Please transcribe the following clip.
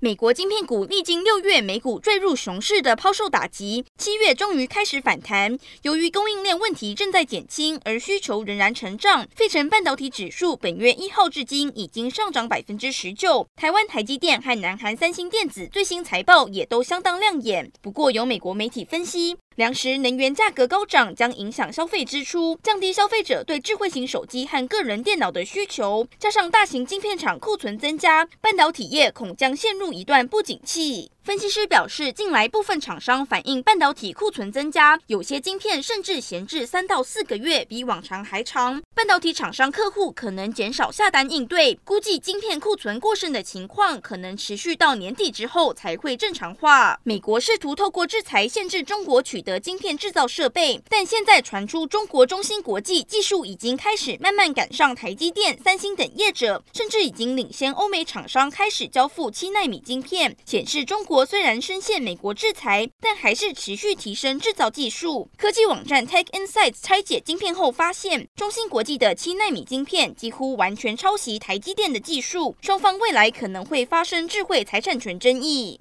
美国晶片股历经六月美股坠入熊市的抛售打击，七月终于开始反弹。由于供应链问题正在减轻，而需求仍然成长，费城半导体指数本月一号至今已经上涨百分之十九。台湾台积电和南韩三星电子最新财报也都相当亮眼。不过，有美国媒体分析，粮食、能源价格高涨将影响消费支出，降低消费者对智慧型手机和个人电脑的需求。加上大型晶片厂库存增加，半导体业恐将陷入一段不景气。分析师表示，近来部分厂商反映半导体库存增加，有些晶片甚至闲置三到四个月，比往常还长。半导体厂商客户可能减少下单应对，估计晶片库存过剩的情况可能持续到年底之后才会正常化。美国试图透过制裁限制中国取得晶片制造设备，但现在传出中国中芯国际技术已经开始慢慢赶上台积电、三星等业者，甚至已经领先欧美厂商开始交付七纳米晶片，显示中国。国虽然深陷美国制裁，但还是持续提升制造技术。科技网站 Tech Insights 拆解晶片后发现，中芯国际的七纳米晶片几乎完全抄袭台积电的技术，双方未来可能会发生智慧财产权争议。